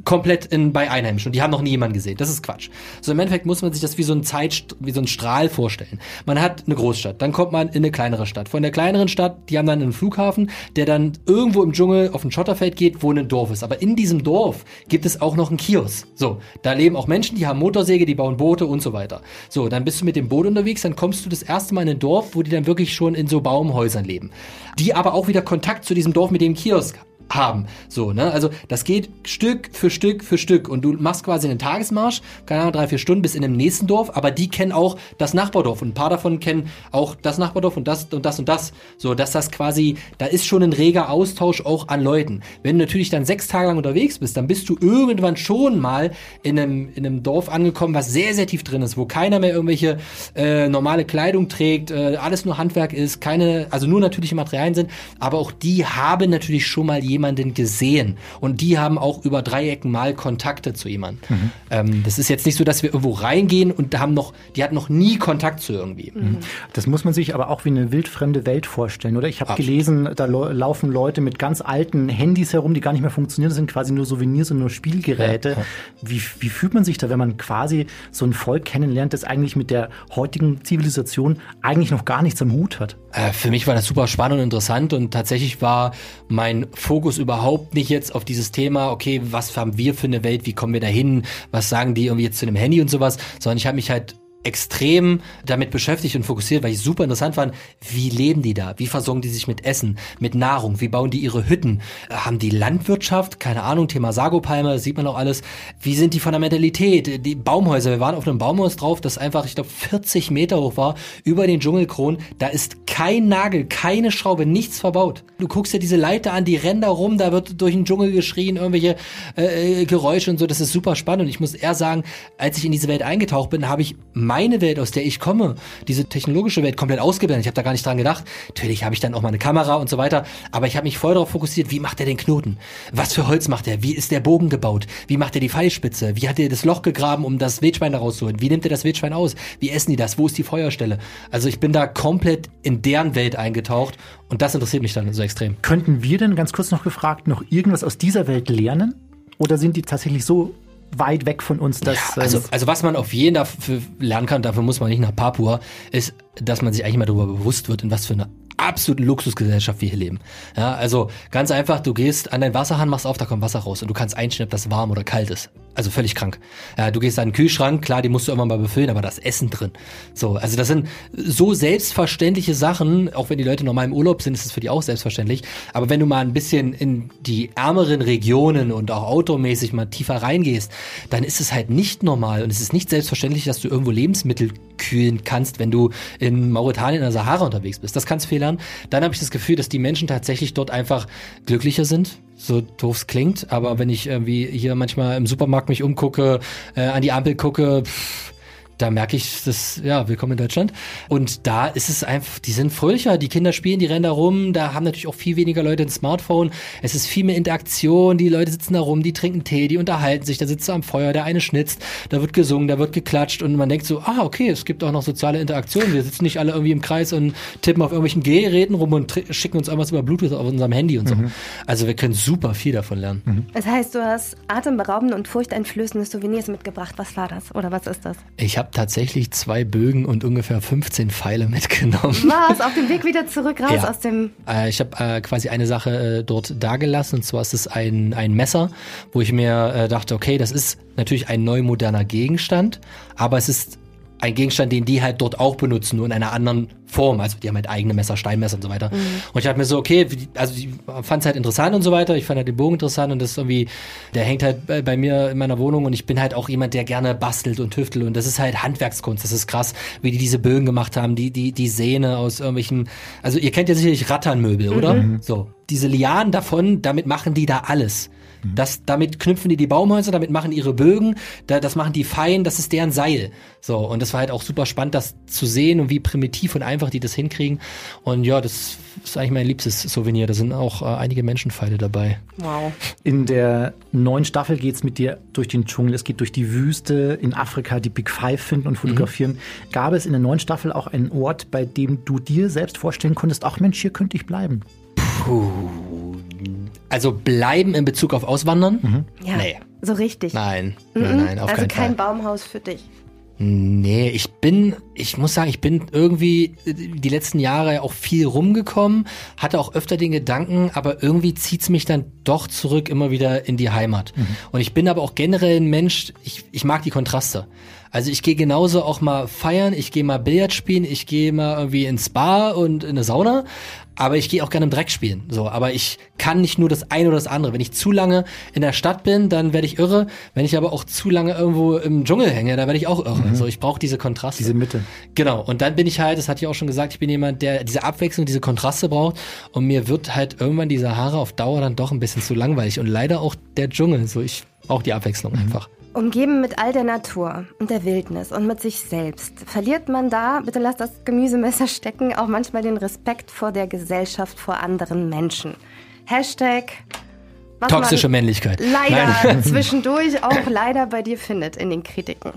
komplett in, bei Einheimischen und die haben noch nie jemanden gesehen. Das ist Quatsch. So im Endeffekt muss man sich das wie so ein Zeit, wie so ein Strahl vorstellen. Man hat eine Großstadt, dann kommt man in eine kleinere Stadt. Von der kleineren Stadt, die haben dann einen Flughafen, der dann irgendwo im Dschungel auf ein Schotterfeld geht, wo ein Dorf ist. Aber in diesem Dorf gibt es auch noch einen Kiosk. So, da leben auch Menschen, die haben Motorsäge, die bauen Boote und so weiter. So, dann bist du mit dem Boot unterwegs, dann kommst du das erste Mal in ein Dorf, wo die dann wirklich schon in so Baumhäusern leben. Die aber auch wieder Kontakt zu diesem Dorf mit dem Kiosk haben. So, ne? Also das geht Stück für Stück für Stück und du machst quasi einen Tagesmarsch, keine Ahnung, drei, vier Stunden bis in dem nächsten Dorf, aber die kennen auch das Nachbardorf und ein paar davon kennen auch das Nachbardorf und das und das und das. So, dass das quasi, da ist schon ein reger Austausch auch an Leuten. Wenn du natürlich dann sechs Tage lang unterwegs bist, dann bist du irgendwann schon mal in einem, in einem Dorf angekommen, was sehr, sehr tief drin ist, wo keiner mehr irgendwelche äh, normale Kleidung trägt, äh, alles nur Handwerk ist, keine, also nur natürliche Materialien sind, aber auch die haben natürlich schon mal jemanden gesehen. Und die haben auch über Dreiecken mal Kontakte zu jemandem. Mhm. Ähm, das ist jetzt nicht so, dass wir irgendwo reingehen und da haben noch, die hat noch nie Kontakt zu irgendwie. Mhm. Das muss man sich aber auch wie eine wildfremde Welt vorstellen, oder? Ich habe gelesen, da laufen Leute mit ganz alten Handys herum, die gar nicht mehr funktionieren. Das sind quasi nur Souvenirs und nur Spielgeräte. Ja, ja. Wie, wie fühlt man sich da, wenn man quasi so ein Volk kennenlernt, das eigentlich mit der heutigen Zivilisation eigentlich noch gar nichts am Hut hat? Äh, für mich war das super spannend und interessant und tatsächlich war mein Fokus Fokus überhaupt nicht jetzt auf dieses Thema, okay, was haben wir für eine Welt, wie kommen wir da hin, was sagen die irgendwie jetzt zu einem Handy und sowas, sondern ich habe mich halt extrem damit beschäftigt und fokussiert, weil ich super interessant fand, wie leben die da? Wie versorgen die sich mit Essen, mit Nahrung? Wie bauen die ihre Hütten? Äh, haben die Landwirtschaft? Keine Ahnung, Thema Sagopalme, sieht man auch alles. Wie sind die von der Mentalität? Die Baumhäuser, wir waren auf einem Baumhaus drauf, das einfach, ich glaube, 40 Meter hoch war, über den Dschungelkron. Da ist kein Nagel, keine Schraube, nichts verbaut. Du guckst dir diese Leiter an, die rennen da rum, da wird durch den Dschungel geschrien, irgendwelche äh, äh Geräusche und so. Das ist super spannend. Und ich muss eher sagen, als ich in diese Welt eingetaucht bin, habe ich meine Welt, aus der ich komme, diese technologische Welt komplett ausgeblendet. Ich habe da gar nicht dran gedacht. Natürlich habe ich dann auch mal eine Kamera und so weiter, aber ich habe mich voll darauf fokussiert, wie macht er den Knoten? Was für Holz macht er? Wie ist der Bogen gebaut? Wie macht er die Pfeilspitze? Wie hat er das Loch gegraben, um das Wildschwein da rauszuholen? Wie nimmt er das Wildschwein aus? Wie essen die das? Wo ist die Feuerstelle? Also ich bin da komplett in deren Welt eingetaucht und das interessiert mich dann so extrem. Könnten wir denn ganz kurz noch gefragt noch irgendwas aus dieser Welt lernen? Oder sind die tatsächlich so weit weg von uns. Dass, Ja, also, ähm, also was man auf jeden dafür lernen kann, dafür muss man nicht nach Papua, ist, dass man sich eigentlich mal darüber bewusst wird, in was für eine absolute Luxusgesellschaft wir hier leben. Ja, also ganz einfach, du gehst an deinen Wasserhahn, machst auf, da kommt Wasser raus und du kannst einstellen, ob warm oder kalt ist. Also völlig krank. Ja, du gehst an den Kühlschrank, klar, die musst du immer mal befüllen, aber das Essen drin. So, also das sind so selbstverständliche Sachen, auch wenn die Leute normal im Urlaub sind, ist es für die auch selbstverständlich. Aber wenn du mal ein bisschen in die ärmeren Regionen und auch automäßig mal tiefer reingehst, dann ist es halt nicht normal und es ist nicht selbstverständlich, dass du irgendwo Lebensmittel kühlen kannst, wenn du in Mauretanien in der Sahara unterwegs bist. Das kannst du fehlern. Dann habe ich das Gefühl, dass die Menschen tatsächlich dort einfach glücklicher sind. So doof es klingt, aber wenn ich irgendwie hier manchmal im Supermarkt mich umgucke, äh, an die Ampel gucke, pff, da merke ich, das, ja, willkommen in Deutschland. Und da ist es einfach, die sind fröhlicher, die Kinder spielen, die rennen da rum, da haben natürlich auch viel weniger Leute ein Smartphone. Es ist viel mehr Interaktion, die Leute sitzen da rum, die trinken Tee, die unterhalten sich, da sitzt du am Feuer, der eine schnitzt, da wird gesungen, da wird geklatscht und man denkt so, ah, okay, es gibt auch noch soziale Interaktion. Wir sitzen nicht alle irgendwie im Kreis und tippen auf irgendwelchen Geräten rum und schicken uns irgendwas über Bluetooth auf unserem Handy und so. Also wir können super viel davon lernen. Das heißt, du hast atemberaubende und furchteinflößende Souvenirs mitgebracht. Was war das? Oder was ist das? Ich habe tatsächlich zwei Bögen und ungefähr 15 Pfeile mitgenommen. Was? Auf dem Weg wieder zurück raus Ja. aus dem. Äh, ich habe äh, quasi eine Sache äh, dort dagelassen, und zwar ist es ein, ein Messer, wo ich mir äh, dachte, okay, das ist natürlich ein neu moderner Gegenstand, aber es ist ein Gegenstand, den die halt dort auch benutzen, nur in einer anderen Form. Also die haben halt eigene Messer, Steinmesser und so weiter. Und ich dachte mir so, okay, also ich fand es halt interessant und so weiter. Ich fand halt den Bogen interessant und das ist irgendwie, der hängt halt bei, bei mir in meiner Wohnung und ich bin halt auch jemand, der gerne bastelt und tüftelt und das ist halt Handwerkskunst. Das ist krass, wie die diese Bögen gemacht haben, die, die, die Sehne aus irgendwelchen, also ihr kennt ja sicherlich Ratternmöbel, oder? So. Diese Lianen davon, damit machen die da alles. Das, damit knüpfen die die Baumhäuser, damit machen ihre Bögen, da, das machen die fein, das ist deren Seil. So, und das war halt auch super spannend, das zu sehen und wie primitiv und einfach die das hinkriegen. Und ja, das ist eigentlich mein liebstes Souvenir. Da sind auch äh, einige Menschenpfeile dabei. Wow. In der neuen Staffel geht's mit dir durch den Dschungel, es geht durch die Wüste in Afrika, die Big Five finden und fotografieren. Gab es in der neuen Staffel auch einen Ort, bei dem du dir selbst vorstellen konntest, ach Mensch, hier könnte ich bleiben? Also bleiben in Bezug auf Auswandern? Ja. Nee. So richtig. Nein, Mhm. nein, nein, auf also keinen kein Fall. Baumhaus für dich. Nee, ich bin, ich muss sagen, ich bin irgendwie die letzten Jahre auch viel rumgekommen, hatte auch öfter den Gedanken, aber irgendwie zieht's mich dann doch zurück immer wieder in die Heimat. Und ich bin aber auch generell ein Mensch, ich, ich mag die Kontraste. Also ich gehe genauso auch mal feiern, ich gehe mal Billard spielen, ich gehe mal irgendwie ins Spa und in eine Sauna, aber ich gehe auch gerne im Dreck spielen. So, aber ich kann nicht nur das eine oder das andere. Wenn ich zu lange in der Stadt bin, dann werde ich irre. Wenn ich aber auch zu lange irgendwo im Dschungel hänge, dann werde ich auch irre. So, ich brauche diese Kontraste. Diese Mitte. Genau, und dann bin ich halt, das hatte ich auch schon gesagt, ich bin jemand, der diese Abwechslung, diese Kontraste braucht und mir wird halt irgendwann die Sahara auf Dauer dann doch ein bisschen zu langweilig und leider auch der Dschungel, so ich brauche die Abwechslung einfach. Umgeben mit all der Natur und der Wildnis und mit sich selbst, verliert man da, bitte lass das Gemüsemesser stecken, auch manchmal den Respekt vor der Gesellschaft, vor anderen Menschen. Hashtag. Toxische Männlichkeit. Leider Nein. zwischendurch auch leider bei dir findet in den Kritiken.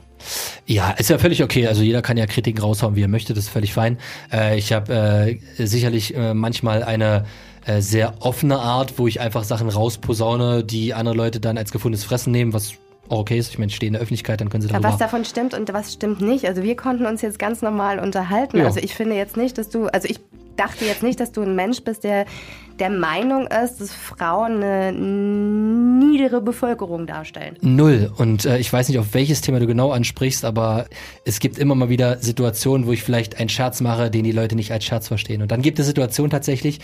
Ja, ist ja völlig okay. Also jeder kann ja Kritiken raushauen, wie er möchte, das ist völlig fein. Äh, ich habe äh, sicherlich äh, manchmal eine äh, sehr offene Art, wo ich einfach Sachen rausposaune, die andere Leute dann als gefundenes Fressen nehmen, was okay ist. Ich meine, ich stehe in der Öffentlichkeit, dann können sie darüber... was davon stimmt und was stimmt nicht. Also wir konnten uns jetzt ganz normal unterhalten. Ja. Also ich finde jetzt nicht, dass du, also ich dachte jetzt nicht, dass du ein Mensch bist, der der Meinung ist, dass Frauen eine niedere Bevölkerung darstellen. Null. Und äh, ich weiß nicht, auf welches Thema du genau ansprichst, aber es gibt immer mal wieder Situationen, wo ich vielleicht einen Scherz mache, den die Leute nicht als Scherz verstehen. Und dann gibt es Situationen tatsächlich,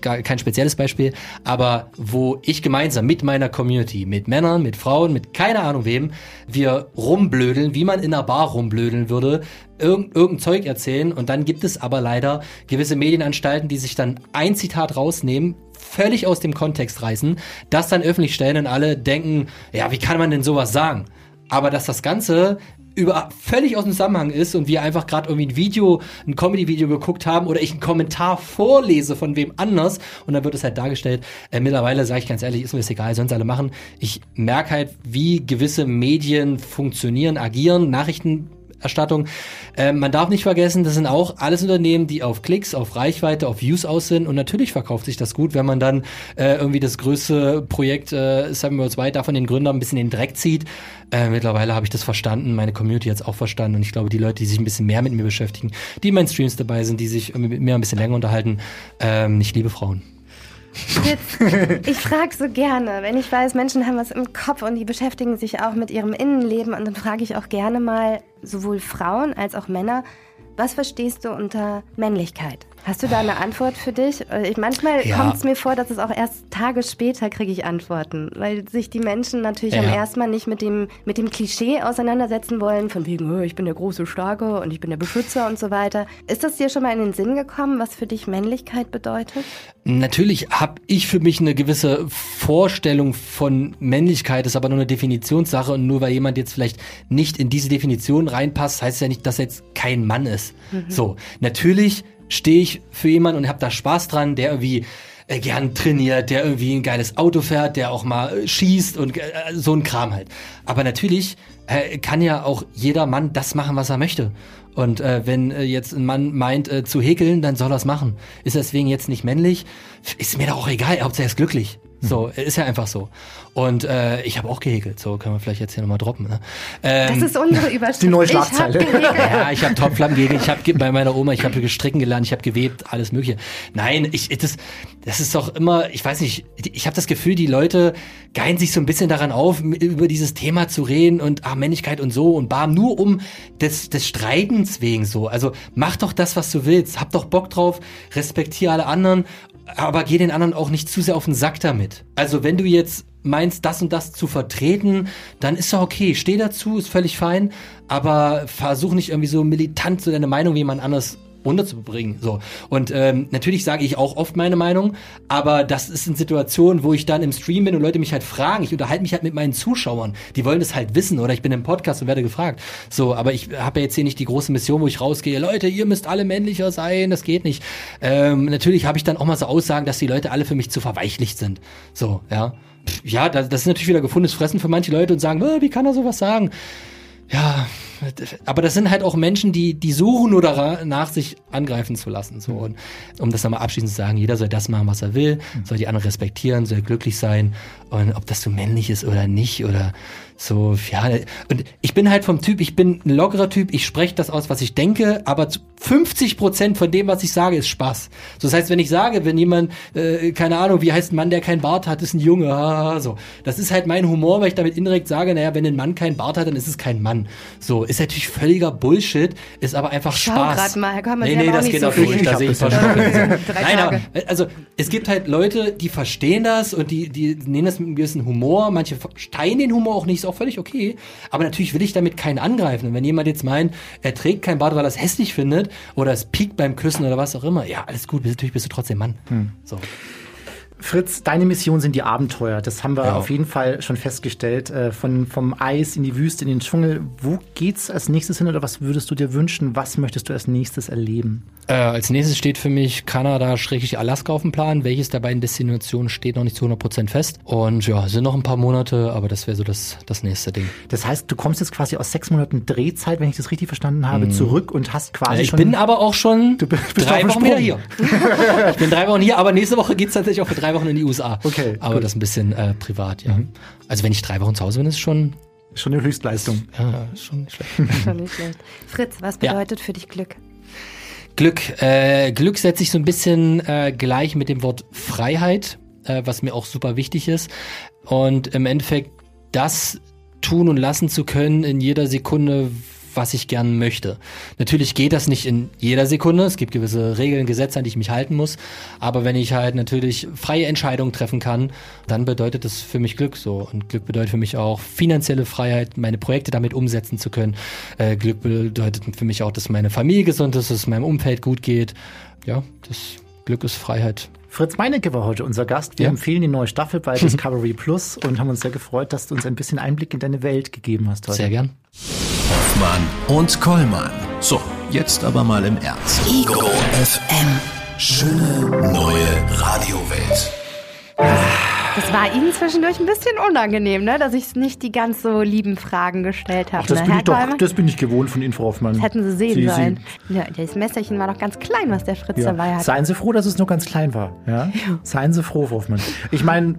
kein spezielles Beispiel, aber wo ich gemeinsam mit meiner Community, mit Männern, mit Frauen, mit keine Ahnung wem, wir rumblödeln, wie man in einer Bar rumblödeln würde, irgend, irgendein Zeug erzählen und dann gibt es aber leider gewisse Medienanstalten, die sich dann ein Zitat rausnehmen, völlig aus dem Kontext reißen, das dann öffentlich stellen und alle denken, ja, wie kann man denn sowas sagen? Aber dass das Ganze über völlig aus dem Zusammenhang ist und wir einfach gerade irgendwie ein Video, ein Comedy-Video geguckt haben oder ich einen Kommentar vorlese von wem anders und dann wird es halt dargestellt. Äh, mittlerweile sage ich ganz ehrlich, ist mir das egal, sie alle machen. Ich merke halt, wie gewisse Medien funktionieren, agieren, Nachrichten Berichterstattung. Ähm, man darf nicht vergessen, das sind auch alles Unternehmen, die auf Klicks, auf Reichweite, auf Views aus sind und natürlich verkauft sich das gut, wenn man dann äh, irgendwie das größte Projekt äh, Seven Worlds Wide davon den Gründern ein bisschen in den Dreck zieht. Äh, mittlerweile habe ich das verstanden, meine Community hat es auch verstanden und ich glaube, die Leute, die sich ein bisschen mehr mit mir beschäftigen, die in meinen Streams dabei sind, die sich mit mir ein bisschen länger unterhalten, ähm, ich liebe Frauen. Jetzt, ich frage so gerne, wenn ich weiß, Menschen haben was im Kopf und die beschäftigen sich auch mit ihrem Innenleben und dann frage ich auch gerne mal sowohl Frauen als auch Männer, was verstehst du unter Männlichkeit? Hast du da eine Antwort für dich? Ich, manchmal Ja. kommt es mir vor, dass es auch erst Tage später kriege ich Antworten, weil sich die Menschen natürlich am Ja. ersten Mal nicht mit dem, mit dem Klischee auseinandersetzen wollen, von wegen, "Oh, ich bin der große Starke und ich bin der Beschützer und so weiter. Ist das dir schon mal in den Sinn gekommen, was für dich Männlichkeit bedeutet? Natürlich habe ich für mich eine gewisse Vorstellung von Männlichkeit, ist aber nur eine Definitionssache und nur weil jemand jetzt vielleicht nicht in diese Definition reinpasst, heißt ja nicht, dass er jetzt kein Mann ist. So, natürlich stehe ich für jemanden und habe da Spaß dran, der irgendwie äh, gern trainiert, der irgendwie ein geiles Auto fährt, der auch mal äh, schießt und äh, so ein Kram halt. Aber natürlich kann ja auch jeder Mann das machen, was er möchte. Und wenn jetzt ein Mann meint zu häkeln, dann soll er es machen. Ist deswegen jetzt nicht männlich, ist mir doch auch egal, Hauptsache er ist glücklich. So, ist ja einfach so. Und äh, ich habe auch gehäkelt, so können wir vielleicht jetzt hier nochmal droppen. Ne? Ähm, Das ist unsere Überschrift. die neue Ich hab Schlagzeile. gehegelt. ja, ich habe Topflappen gehegelt, ich habe bei meiner Oma, ich habe gestricken gelernt, ich habe gewebt, alles mögliche. Nein, ich das das ist doch immer, ich weiß nicht, ich habe das Gefühl, die Leute geilen sich so ein bisschen daran auf, über dieses Thema zu reden und ah, Männlichkeit und so und bam, nur um des, des Streitens wegen so. Also mach doch das, was du willst, hab doch Bock drauf, respektiere alle anderen, aber geh den anderen auch nicht zu sehr auf den Sack damit. Also wenn du jetzt meinst, das und das zu vertreten, dann ist doch okay, steh dazu, ist völlig fein, aber versuch nicht irgendwie so militant so deine Meinung wie jemand anders runterzubringen. So. Und ähm, natürlich sage ich auch oft meine Meinung, aber das ist in Situationen, wo ich dann im Stream bin und Leute mich halt fragen. Ich unterhalte mich halt mit meinen Zuschauern. Die wollen das halt wissen oder ich bin im Podcast und werde gefragt. So, aber ich habe ja jetzt hier nicht die große Mission, wo ich rausgehe, Leute, ihr müsst alle männlicher sein, das geht nicht. Ähm, natürlich habe ich dann auch mal so Aussagen, dass die Leute alle für mich zu verweichlicht sind. So, ja. Ja, das, das ist natürlich wieder gefundenes Fressen für manche Leute und sagen, "Äh, wie kann er sowas sagen? Ja, aber das sind halt auch Menschen, die, die suchen nur danach, sich angreifen zu lassen. So. Und um das nochmal abschließend zu sagen, jeder soll das machen, was er will, soll die anderen respektieren, soll glücklich sein. Und ob das so männlich ist oder nicht oder so, ja. Und ich bin halt vom Typ, ich bin ein lockerer Typ, ich spreche das aus, was ich denke, aber zu 50 Prozent von dem, was ich sage, ist Spaß. So, das heißt, wenn ich sage, wenn jemand, äh, keine Ahnung, wie heißt ein Mann, der kein Bart hat, ist ein Junge, so. Das ist halt mein Humor, weil ich damit indirekt sage, naja, wenn ein Mann kein Bart hat, dann ist es kein Mann. So, ist natürlich völliger Bullshit, ist aber einfach Schau Spaß. grad mal, komm, nee, nee, das geht so auch durch, da sehe ich. Drei Nein, aber, also, es gibt halt Leute, die verstehen das und die, die nehmen das mit einem gewissen Humor. Manche verstehen den Humor auch nicht, ist auch völlig okay. Aber natürlich will ich damit keinen angreifen. Und wenn jemand jetzt meint, er trägt kein Bart, weil er es hässlich findet oder es piekt beim Küssen oder was auch immer, ja, alles gut, natürlich bist du trotzdem Mann. So. Fritz, deine Mission sind die Abenteuer. Das haben wir Ja. auf jeden Fall schon festgestellt. Äh, Von, vom Eis in die Wüste, in den Dschungel. Wo geht's als nächstes hin oder was würdest du dir wünschen? Was möchtest du als nächstes erleben? Äh, als nächstes steht für mich Kanada, Schrägstrich Alaska auf dem Plan. Welches der beiden Destinationen steht noch nicht zu 100% fest. Und ja, sind noch ein paar Monate, aber das wäre so das, das nächste Ding. Das heißt, du kommst jetzt quasi aus sechs Monaten Drehzeit, wenn ich das richtig verstanden habe, zurück und hast quasi Mhm. ich schon. bin aber auch schon Du bist auf drei Wochen wieder hier. ich bin drei Wochen hier, aber nächste Woche geht's tatsächlich auch für drei Wochen in die USA. Okay, Aber gut. das ist ein bisschen äh, privat, ja. Also wenn ich drei Wochen zu Hause bin, ist schon, schon eine Höchstleistung. ja, schon nicht schlecht. Schon nicht schlecht. Fritz, was Ja. bedeutet für dich Glück? Glück. Äh, Glück setze ich so ein bisschen äh, gleich mit dem Wort Freiheit, äh, was mir auch super wichtig ist. Und im Endeffekt das tun und lassen zu können in jeder Sekunde, was ich gern möchte. Natürlich geht das nicht in jeder Sekunde. Es gibt gewisse Regeln, Gesetze, an die ich mich halten muss. Aber wenn ich halt natürlich freie Entscheidungen treffen kann, dann bedeutet das für mich Glück so. Und Glück bedeutet für mich auch finanzielle Freiheit, meine Projekte damit umsetzen zu können. Äh, Glück bedeutet für mich auch, dass meine Familie gesund ist, dass es meinem Umfeld gut geht. Ja, das Glück ist Freiheit. Fritz Meinecke war heute unser Gast. Wir Ja. empfehlen die neue Staffel bei Discovery Plus und haben uns sehr gefreut, dass du uns ein bisschen Einblick in deine Welt gegeben hast heute. Sehr gern. Hoffmann und Kollmann. So, jetzt aber mal im Ernst. Ego FM. Schöne neue Radiowelt. Das war Ihnen zwischendurch ein bisschen unangenehm, ne? dass ich nicht die ganz so lieben Fragen gestellt habe. Ach, das ne? bin ich doch, das bin ich gewohnt von Ihnen, Frau Hoffmann. Das hätten Sie sehen Sie- sollen. Ja, das Messerchen war doch ganz klein, was der Fritz Ja. dabei hat. Seien Sie froh, dass es nur ganz klein war. Ja? Seien Sie froh, Frau Hoffmann. Ich meine,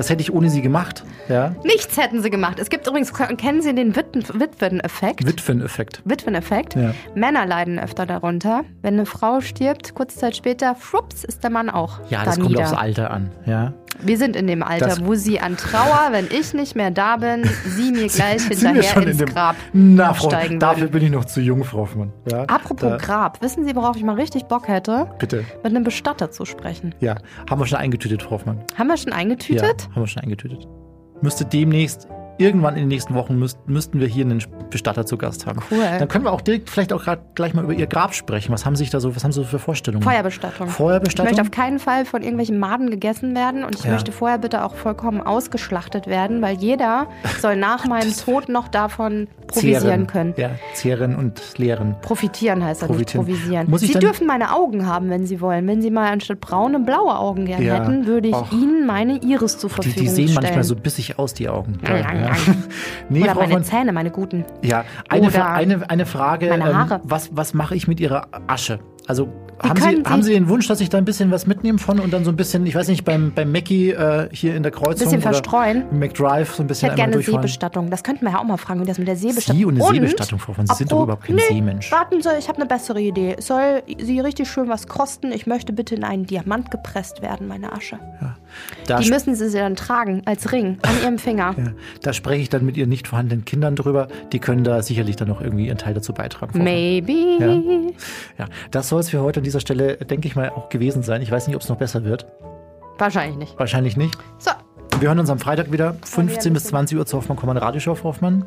was hätte ich ohne Sie gemacht? Ja? Nichts hätten sie gemacht. Es gibt übrigens, kennen Sie den Witweneffekt? Witweneffekt. Witweneffekt. Ja. Männer leiden öfter darunter. Wenn eine Frau stirbt, kurze Zeit später, schwupps, ist der Mann auch Ja, da das kommt nieder. aufs Alter an. Ja? Wir sind in dem Alter, Das- wo sie an Trauer, wenn ich nicht mehr da bin, sie mir gleich hinterher schon ins in dem, Grab Na, Frau, dafür bin ich noch zu jung, Frau Hoffmann. Ja? Apropos Da- Grab, wissen Sie, worauf ich mal richtig Bock hätte? Bitte. Mit einem Bestatter zu sprechen. Ja, haben wir schon eingetütet, Frau Hoffmann. Haben wir schon eingetütet? Haben wir schon eingetütet. Müsste demnächst, irgendwann in den nächsten Wochen, müsst, müssten wir hier einen Bestatter zu Gast haben. Cool. Dann können wir auch direkt vielleicht auch gerade gleich mal über Ihr Grab sprechen. Was haben Sie sich da so, was haben Sie so für Vorstellungen? Feuerbestattung. Feuerbestattung? Ich möchte auf keinen Fall von irgendwelchen Maden gegessen werden und ich Ja. möchte vorher bitte auch vollkommen ausgeschlachtet werden, weil jeder soll nach meinem Tod noch davon provisieren Zehren. können. Ja, zehren und leeren. Profitieren heißt das Profitieren. nicht provisieren. Muss ich Sie dürfen meine Augen haben, wenn Sie wollen. Wenn Sie mal anstatt braune blaue Augen gern Ja. hätten, würde ich Och. Ihnen meine Iris zur Die, Verfügung die sehen stellen. manchmal so bissig aus, die Augen. Ja, ja, ja. nee, Oder Frau meine Hoffmann, Zähne, meine guten. ja, eine, Oder Fra- eine, eine Frage. ähm, meine Haare. was was mache ich mit Ihrer Asche? Also haben Sie, Sie- haben Sie den Wunsch, dass ich da ein bisschen was mitnehme von und dann so ein bisschen, ich weiß nicht, beim, beim Mackie äh, hier in der Kreuzung Bisschen oder verstreuen. McDrive so ein Ich bisschen hätte gerne durchfahren? Seebestattung. Das könnten wir ja auch mal fragen, wie das mit der Seebestattung Sie und eine Und, Seebestattung, Frau von, Sie sind doch überhaupt kein nee, Seemensch. Warten Sie, ich habe eine bessere Idee. Soll Sie richtig schön was kosten. Ich möchte bitte in einen Diamant gepresst werden, meine Asche. Da, Die müssen Sie dann tragen, als Ring, an Ihrem Finger. ja, da spreche ich dann mit Ihren nicht vorhandenen Kindern drüber. Die können da sicherlich dann noch irgendwie ihren Teil dazu beitragen. Maybe. Ja, das soll es für heute an dieser Stelle, denke ich mal, auch gewesen sein. Ich weiß nicht, ob es noch besser wird. Wahrscheinlich nicht. Wahrscheinlich nicht. So, Wir hören uns am Freitag wieder, 15 bis bisschen- 20 Uhr zur Hoffmann Kommand Radioshow, Frau Hoffmann.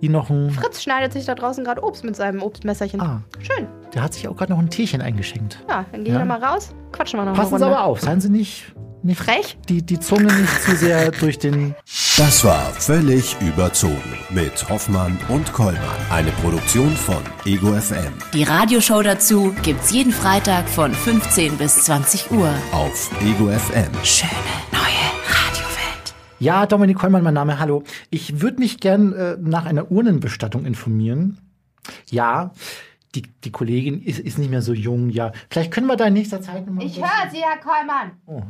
Ihnen noch ein. Fritz schneidet sich da draußen gerade Obst mit seinem Obstmesserchen. Ah. Schön. Der hat sich auch gerade noch ein Teechen eingeschenkt. Ja, dann gehen Ja. wir mal raus. Quatschen wir noch Passen Sie aber auf, seien Sie nicht, nicht Frech? Die, die Zunge nicht zu sehr durch den. Das war völlig überzogen mit Hoffmann und Kollmann. Eine Produktion von Ego FM Die Radioshow dazu gibt's jeden Freitag von 15 bis 20 Uhr. auf Ego FM. Schöne neue Radiowelt. Ja, Dominik Kollmann, mein Name, hallo. Ich würde mich gern äh, nach einer Urnenbestattung informieren. Ja, die, die Kollegin ist, ist nicht mehr so jung, ja. Vielleicht können wir da in nächster Zeit nochmal. Ich höre Sie, Herr Kollmann. Oh.